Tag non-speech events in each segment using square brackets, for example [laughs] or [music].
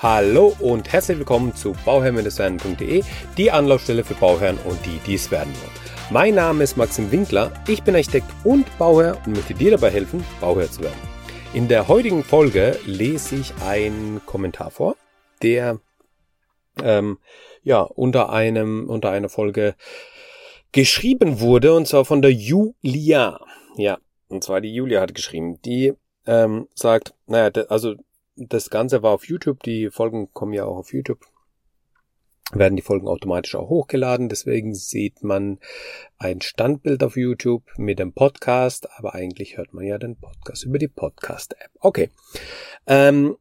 Hallo und herzlich willkommen zu bauherrn-werden.de, die Anlaufstelle für Bauherren und die, die es werden wollen. Mein Name ist Maxim Winkler, ich bin Architekt und Bauherr und möchte dir dabei helfen, Bauherr zu werden. In der heutigen Folge lese ich einen Kommentar vor, der ähm, ja unter einem unter einer Folge geschrieben wurde und zwar von der Julia. Ja, und zwar die Julia hat geschrieben. Die ähm, sagt, naja, also das Ganze war auf YouTube, die Folgen kommen ja auch auf YouTube, werden die Folgen automatisch auch hochgeladen, deswegen sieht man ein Standbild auf YouTube mit dem Podcast, aber eigentlich hört man ja den Podcast über die Podcast-App. Okay. Ähm,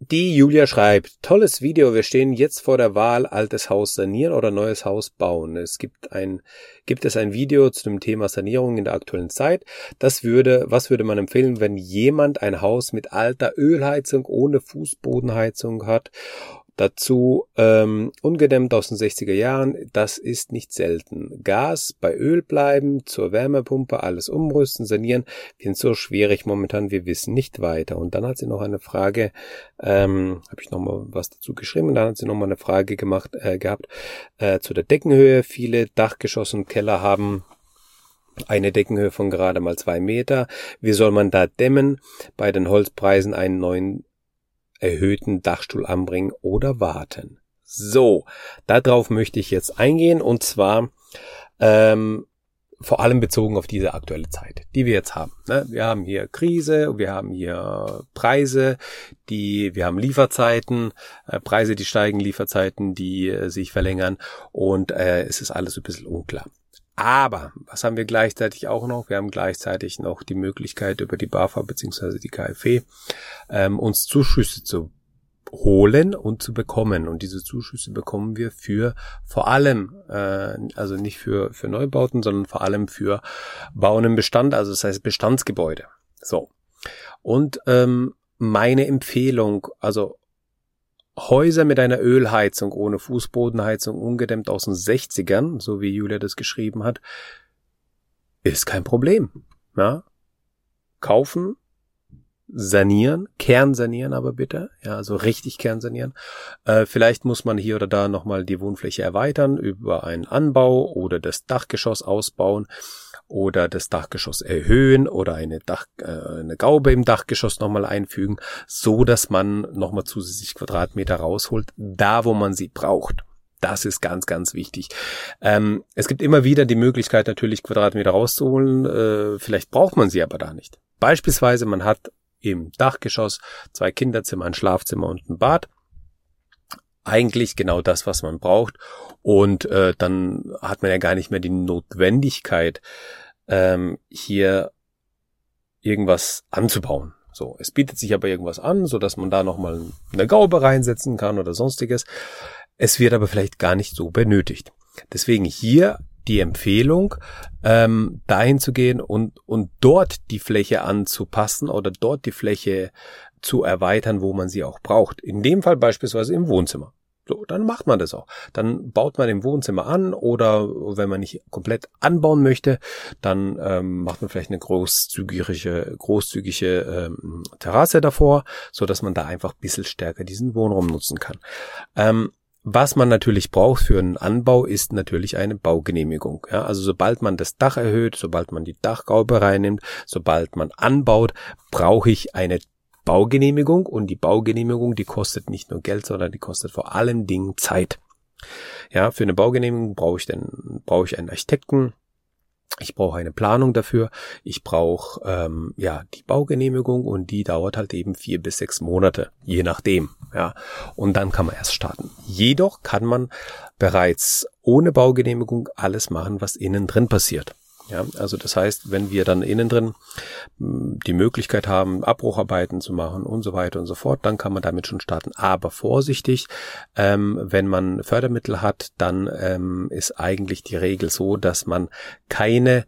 die Julia schreibt, tolles Video, wir stehen jetzt vor der Wahl, altes Haus sanieren oder neues Haus bauen. Es gibt ein, gibt es ein Video zu dem Thema Sanierung in der aktuellen Zeit. Das würde, was würde man empfehlen, wenn jemand ein Haus mit alter Ölheizung ohne Fußbodenheizung hat Dazu ähm, ungedämmt aus den 60er Jahren, das ist nicht selten. Gas bei Öl bleiben, zur Wärmepumpe alles umrüsten, sanieren, sind so schwierig momentan, wir wissen nicht weiter. Und dann hat sie noch eine Frage, ähm, habe ich nochmal was dazu geschrieben, dann hat sie nochmal eine Frage gemacht, äh, gehabt äh, zu der Deckenhöhe. Viele Dachgeschosse und Keller haben eine Deckenhöhe von gerade mal zwei Meter. Wie soll man da dämmen? Bei den Holzpreisen einen neuen erhöhten Dachstuhl anbringen oder warten. So, darauf möchte ich jetzt eingehen und zwar ähm, vor allem bezogen auf diese aktuelle Zeit, die wir jetzt haben. Ne? Wir haben hier Krise, wir haben hier Preise, die, wir haben Lieferzeiten, äh, Preise, die steigen, Lieferzeiten, die äh, sich verlängern und äh, es ist alles ein bisschen unklar. Aber was haben wir gleichzeitig auch noch? Wir haben gleichzeitig noch die Möglichkeit über die BAFA bzw. die KfW ähm, uns Zuschüsse zu holen und zu bekommen. Und diese Zuschüsse bekommen wir für vor allem, äh, also nicht für, für Neubauten, sondern vor allem für Bauen im Bestand, also das heißt Bestandsgebäude. So. Und ähm, meine Empfehlung, also Häuser mit einer Ölheizung ohne Fußbodenheizung ungedämmt aus den 60ern, so wie Julia das geschrieben hat, ist kein Problem. Ja? Kaufen, sanieren, kernsanieren aber bitte, ja, also richtig kernsanieren. Äh, vielleicht muss man hier oder da nochmal die Wohnfläche erweitern über einen Anbau oder das Dachgeschoss ausbauen oder das Dachgeschoss erhöhen oder eine Dach, äh, eine Gaube im Dachgeschoss nochmal einfügen, so dass man nochmal zusätzlich Quadratmeter rausholt, da wo man sie braucht. Das ist ganz, ganz wichtig. Ähm, es gibt immer wieder die Möglichkeit, natürlich Quadratmeter rauszuholen. Äh, vielleicht braucht man sie aber da nicht. Beispielsweise, man hat im Dachgeschoss zwei Kinderzimmer, ein Schlafzimmer und ein Bad. Eigentlich genau das, was man braucht. Und äh, dann hat man ja gar nicht mehr die Notwendigkeit, ähm, hier irgendwas anzubauen. So, es bietet sich aber irgendwas an, so dass man da nochmal eine Gaube reinsetzen kann oder sonstiges. Es wird aber vielleicht gar nicht so benötigt. Deswegen hier die Empfehlung, ähm, dahin zu gehen und, und dort die Fläche anzupassen oder dort die Fläche zu erweitern, wo man sie auch braucht. In dem Fall beispielsweise im Wohnzimmer. So, dann macht man das auch. Dann baut man im Wohnzimmer an oder wenn man nicht komplett anbauen möchte, dann ähm, macht man vielleicht eine großzügige, großzügige ähm, Terrasse davor, so dass man da einfach ein bisschen stärker diesen Wohnraum nutzen kann. Ähm, was man natürlich braucht für einen Anbau ist natürlich eine Baugenehmigung. Ja, also sobald man das Dach erhöht, sobald man die Dachgaube reinnimmt, sobald man anbaut, brauche ich eine Baugenehmigung und die Baugenehmigung, die kostet nicht nur Geld, sondern die kostet vor allen Dingen Zeit. Ja, für eine Baugenehmigung brauche ich dann brauche ich einen Architekten, ich brauche eine Planung dafür. Ich brauche ähm, ja die Baugenehmigung und die dauert halt eben vier bis sechs Monate, je nachdem. Ja, und dann kann man erst starten. Jedoch kann man bereits ohne Baugenehmigung alles machen, was innen drin passiert. Ja, also das heißt, wenn wir dann innen drin hm, die Möglichkeit haben, Abbrucharbeiten zu machen und so weiter und so fort, dann kann man damit schon starten. Aber vorsichtig, ähm, wenn man Fördermittel hat, dann ähm, ist eigentlich die Regel so, dass man keine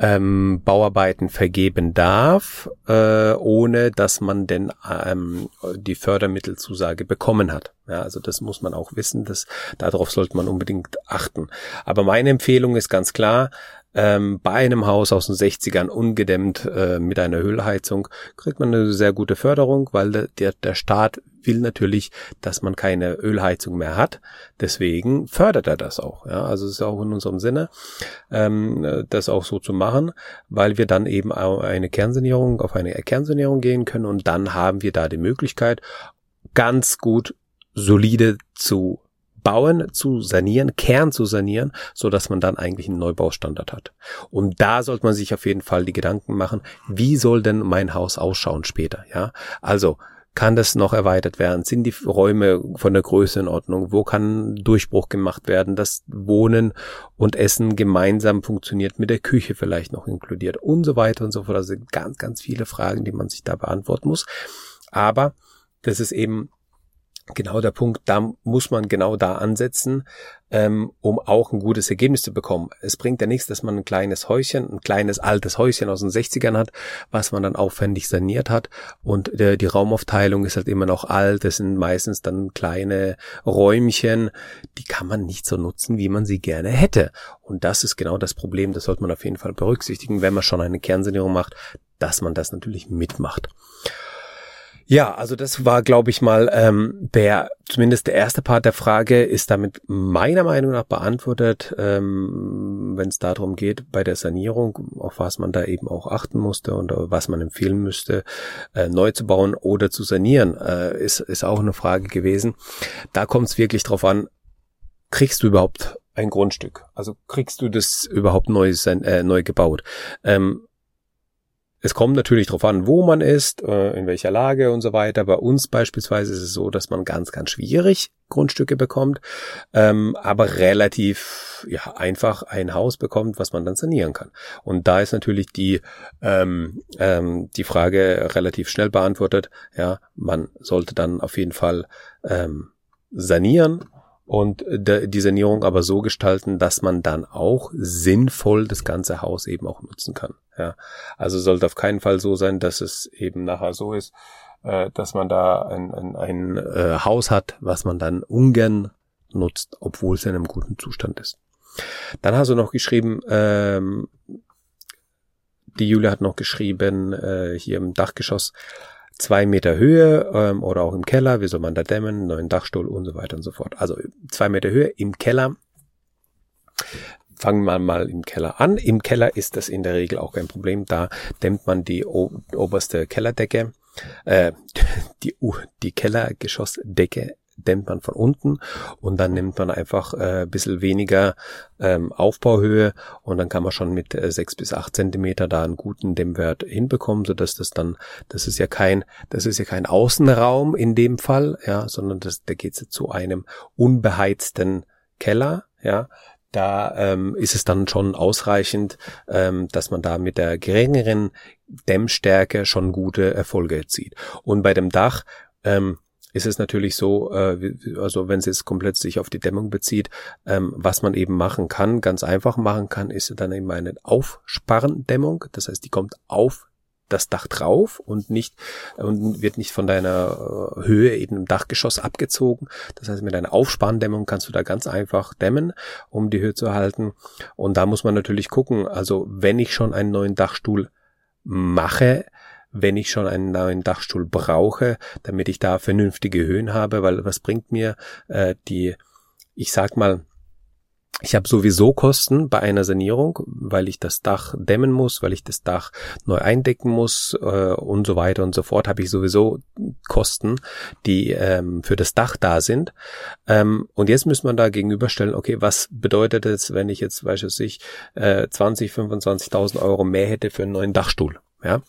ähm, Bauarbeiten vergeben darf, äh, ohne dass man denn ähm, die Fördermittelzusage bekommen hat. Ja, also das muss man auch wissen, dass darauf sollte man unbedingt achten. Aber meine Empfehlung ist ganz klar, ähm, bei einem Haus aus den 60ern ungedämmt äh, mit einer Ölheizung kriegt man eine sehr gute Förderung, weil der, der Staat will natürlich, dass man keine Ölheizung mehr hat. Deswegen fördert er das auch. Ja? Also es ist auch in unserem Sinne, ähm, das auch so zu machen, weil wir dann eben eine Kernsanierung auf eine Kernsanierung gehen können und dann haben wir da die Möglichkeit, ganz gut solide zu bauen, zu sanieren, Kern zu sanieren, so dass man dann eigentlich einen Neubaustandard hat. Und da sollte man sich auf jeden Fall die Gedanken machen, wie soll denn mein Haus ausschauen später, ja? Also, kann das noch erweitert werden? Sind die Räume von der Größe in Ordnung? Wo kann Durchbruch gemacht werden, dass Wohnen und Essen gemeinsam funktioniert, mit der Küche vielleicht noch inkludiert und so weiter und so fort. Also ganz, ganz viele Fragen, die man sich da beantworten muss. Aber das ist eben genau der Punkt, da muss man genau da ansetzen, ähm, um auch ein gutes Ergebnis zu bekommen. Es bringt ja nichts, dass man ein kleines Häuschen, ein kleines altes Häuschen aus den 60ern hat, was man dann aufwendig saniert hat und der, die Raumaufteilung ist halt immer noch alt, das sind meistens dann kleine Räumchen, die kann man nicht so nutzen, wie man sie gerne hätte. Und das ist genau das Problem, das sollte man auf jeden Fall berücksichtigen, wenn man schon eine Kernsanierung macht, dass man das natürlich mitmacht. Ja, also das war, glaube ich mal, ähm, der zumindest der erste Part der Frage ist damit meiner Meinung nach beantwortet, ähm, wenn es darum geht, bei der Sanierung, auf was man da eben auch achten musste und was man empfehlen müsste, äh, neu zu bauen oder zu sanieren, äh, ist, ist auch eine Frage gewesen. Da kommt es wirklich drauf an, kriegst du überhaupt ein Grundstück? Also kriegst du das überhaupt neu, äh, neu gebaut? Ähm, es kommt natürlich darauf an, wo man ist, äh, in welcher Lage und so weiter. Bei uns beispielsweise ist es so, dass man ganz, ganz schwierig Grundstücke bekommt, ähm, aber relativ ja, einfach ein Haus bekommt, was man dann sanieren kann. Und da ist natürlich die, ähm, ähm, die Frage relativ schnell beantwortet. Ja, man sollte dann auf jeden Fall ähm, sanieren und die Sanierung aber so gestalten, dass man dann auch sinnvoll das ganze Haus eben auch nutzen kann. Ja, also sollte auf keinen Fall so sein, dass es eben nachher so ist, äh, dass man da ein, ein, ein äh, Haus hat, was man dann ungern nutzt, obwohl es in einem guten Zustand ist. Dann hast du noch geschrieben, ähm, die Julia hat noch geschrieben, äh, hier im Dachgeschoss, zwei Meter Höhe ähm, oder auch im Keller, wie soll man da dämmen, neuen Dachstuhl und so weiter und so fort. Also zwei Meter Höhe im Keller. Fangen wir mal im Keller an. Im Keller ist das in der Regel auch kein Problem. Da dämmt man die oberste Kellerdecke, äh, [laughs] die, die Kellergeschossdecke dämmt man von unten und dann nimmt man einfach äh, ein bisschen weniger ähm, Aufbauhöhe und dann kann man schon mit äh, sechs bis acht Zentimeter da einen guten Dämmwert hinbekommen, so dass das dann, das ist ja kein, das ist ja kein Außenraum in dem Fall, ja, sondern das, da geht es zu einem unbeheizten Keller, ja, da ähm, ist es dann schon ausreichend, ähm, dass man da mit der geringeren Dämmstärke schon gute Erfolge erzielt. Und bei dem Dach ähm, ist es natürlich so, äh, also wenn es jetzt komplett sich auf die Dämmung bezieht, ähm, was man eben machen kann, ganz einfach machen kann, ist dann eben eine Aufsparrendämmung. Das heißt, die kommt auf das Dach drauf und nicht und wird nicht von deiner äh, Höhe eben im Dachgeschoss abgezogen. Das heißt, mit einer Aufsparendämmung kannst du da ganz einfach dämmen, um die Höhe zu erhalten. Und da muss man natürlich gucken, also wenn ich schon einen neuen Dachstuhl mache, wenn ich schon einen neuen Dachstuhl brauche, damit ich da vernünftige Höhen habe, weil was bringt mir äh, die, ich sag mal, ich habe sowieso Kosten bei einer Sanierung, weil ich das Dach dämmen muss, weil ich das Dach neu eindecken muss äh, und so weiter und so fort. Habe ich sowieso Kosten, die ähm, für das Dach da sind. Ähm, und jetzt müssen wir da gegenüberstellen, okay, was bedeutet es, wenn ich jetzt, weiß ich, äh, 20, 25.000 Euro mehr hätte für einen neuen Dachstuhl? Ja,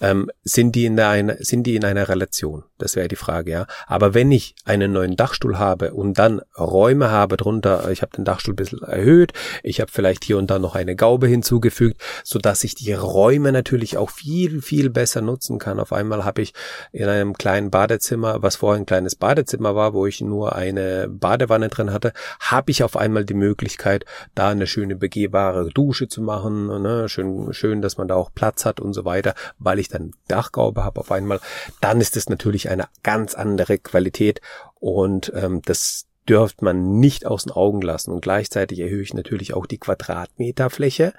ähm, sind die in einer, sind die in einer Relation? Das wäre die Frage, ja. Aber wenn ich einen neuen Dachstuhl habe und dann Räume habe drunter, ich habe den Dachstuhl ein bisschen erhöht, ich habe vielleicht hier und da noch eine Gaube hinzugefügt, so dass ich die Räume natürlich auch viel, viel besser nutzen kann. Auf einmal habe ich in einem kleinen Badezimmer, was vorher ein kleines Badezimmer war, wo ich nur eine Badewanne drin hatte, habe ich auf einmal die Möglichkeit, da eine schöne begehbare Dusche zu machen, ne? schön, schön, dass man da auch Platz hat und so weiter, weil ich dann Dachgaube habe auf einmal, dann ist es natürlich eine ganz andere Qualität und ähm, das dürft man nicht aus den Augen lassen. Und gleichzeitig erhöhe ich natürlich auch die Quadratmeterfläche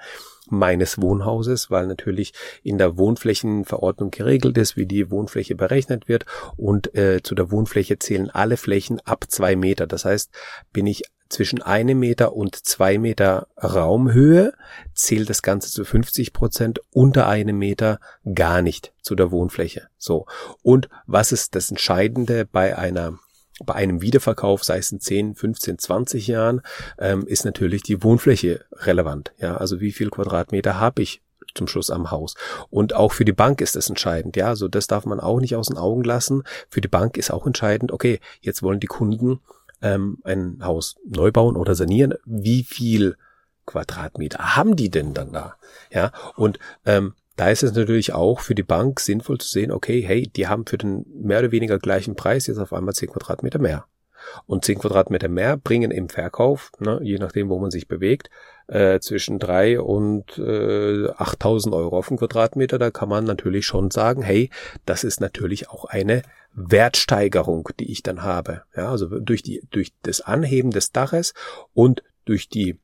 meines Wohnhauses, weil natürlich in der Wohnflächenverordnung geregelt ist, wie die Wohnfläche berechnet wird. Und äh, zu der Wohnfläche zählen alle Flächen ab zwei Meter. Das heißt, bin ich zwischen einem Meter und zwei Meter Raumhöhe, zählt das Ganze zu 50 Prozent, unter einem Meter gar nicht zu der Wohnfläche. So. Und was ist das Entscheidende bei einer bei einem Wiederverkauf, sei es in 10, 15, 20 Jahren, ähm, ist natürlich die Wohnfläche relevant. Ja, also wie viel Quadratmeter habe ich zum Schluss am Haus. Und auch für die Bank ist das entscheidend. Ja, also das darf man auch nicht aus den Augen lassen. Für die Bank ist auch entscheidend, okay, jetzt wollen die Kunden ähm, ein Haus neu bauen oder sanieren. Wie viel Quadratmeter haben die denn dann da? Ja, und ähm, da ist es natürlich auch für die Bank sinnvoll zu sehen, okay, hey, die haben für den mehr oder weniger gleichen Preis jetzt auf einmal 10 Quadratmeter mehr. Und 10 Quadratmeter mehr bringen im Verkauf, ne, je nachdem, wo man sich bewegt, äh, zwischen drei und äh, 8000 Euro auf den Quadratmeter. Da kann man natürlich schon sagen, hey, das ist natürlich auch eine Wertsteigerung, die ich dann habe. Ja, also durch die, durch das Anheben des Daches und durch die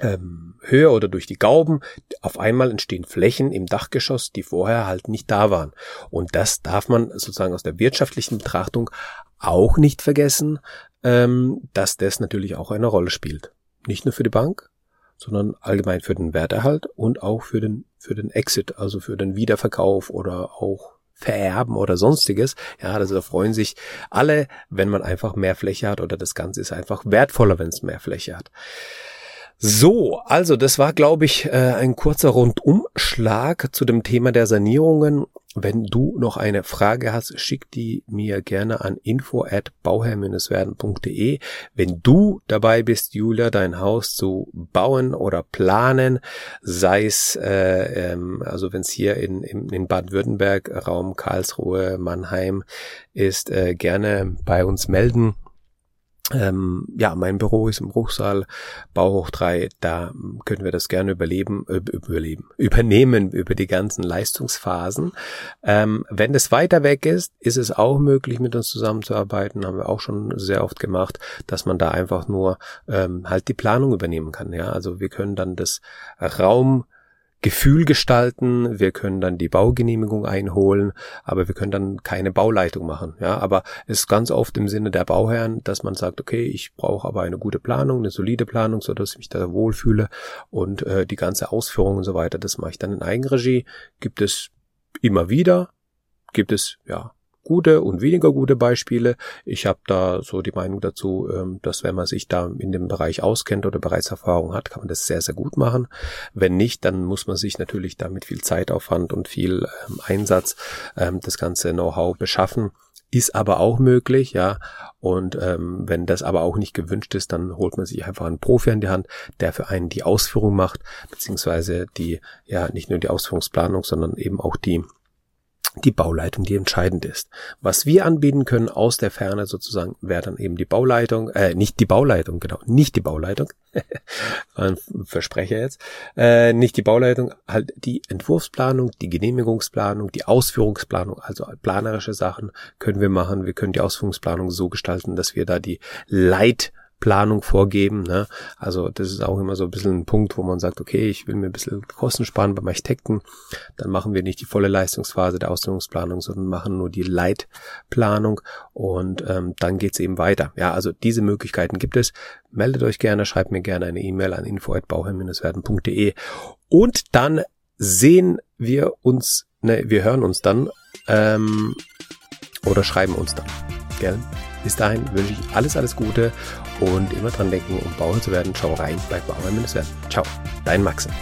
ähm, Höhe oder durch die Gauben, auf einmal entstehen Flächen im Dachgeschoss, die vorher halt nicht da waren. Und das darf man sozusagen aus der wirtschaftlichen Betrachtung auch nicht vergessen, ähm, dass das natürlich auch eine Rolle spielt. Nicht nur für die Bank, sondern allgemein für den Werterhalt und auch für den, für den Exit, also für den Wiederverkauf oder auch vererben oder sonstiges. Ja, also da freuen sich alle, wenn man einfach mehr Fläche hat oder das Ganze ist einfach wertvoller, wenn es mehr Fläche hat. So, also das war, glaube ich, äh, ein kurzer Rundumschlag zu dem Thema der Sanierungen. Wenn du noch eine Frage hast, schick die mir gerne an info at bauherr-werden.de. Wenn du dabei bist, Julia, dein Haus zu bauen oder planen, sei es, äh, ähm, also wenn es hier in, in, in Baden-Württemberg, Raum Karlsruhe, Mannheim ist, äh, gerne bei uns melden ähm, ja, mein Büro ist im Bruchsaal, Bauhoch 3, da können wir das gerne überleben, überleben, übernehmen über die ganzen Leistungsphasen. Ähm, wenn es weiter weg ist, ist es auch möglich, mit uns zusammenzuarbeiten, haben wir auch schon sehr oft gemacht, dass man da einfach nur ähm, halt die Planung übernehmen kann. Ja, also wir können dann das Raum Gefühl gestalten, wir können dann die Baugenehmigung einholen, aber wir können dann keine Bauleitung machen. Ja, aber es ist ganz oft im Sinne der Bauherren, dass man sagt, okay, ich brauche aber eine gute Planung, eine solide Planung, so dass ich mich da wohlfühle und äh, die ganze Ausführung und so weiter, das mache ich dann in Eigenregie. Gibt es immer wieder, gibt es ja gute und weniger gute Beispiele. Ich habe da so die Meinung dazu, ähm, dass wenn man sich da in dem Bereich auskennt oder bereits Erfahrung hat, kann man das sehr, sehr gut machen. Wenn nicht, dann muss man sich natürlich da mit viel Zeitaufwand und viel ähm, Einsatz ähm, das ganze Know-how beschaffen ist aber auch möglich, ja. Und ähm, wenn das aber auch nicht gewünscht ist, dann holt man sich einfach einen Profi an die Hand, der für einen die Ausführung macht, beziehungsweise die, ja, nicht nur die Ausführungsplanung, sondern eben auch die die Bauleitung, die entscheidend ist. Was wir anbieten können aus der Ferne sozusagen, wäre dann eben die Bauleitung, äh, nicht die Bauleitung, genau, nicht die Bauleitung, [laughs] ein Versprecher jetzt, äh, nicht die Bauleitung, halt die Entwurfsplanung, die Genehmigungsplanung, die Ausführungsplanung, also planerische Sachen können wir machen. Wir können die Ausführungsplanung so gestalten, dass wir da die Leit Planung vorgeben. Ne? Also das ist auch immer so ein bisschen ein Punkt, wo man sagt, okay, ich will mir ein bisschen Kosten sparen beim Architekten. Dann machen wir nicht die volle Leistungsphase der Ausstellungsplanung, sondern machen nur die Leitplanung und ähm, dann geht's eben weiter. Ja, also diese Möglichkeiten gibt es. Meldet euch gerne, schreibt mir gerne eine E-Mail an info@bauherr-werden.de und dann sehen wir uns, ne, wir hören uns dann ähm, oder schreiben uns dann. Gell? Bis dahin wünsche ich alles, alles Gute und immer dran denken, um Bauer zu werden, schau rein bei Bauer Werden. Ciao, dein Maxim.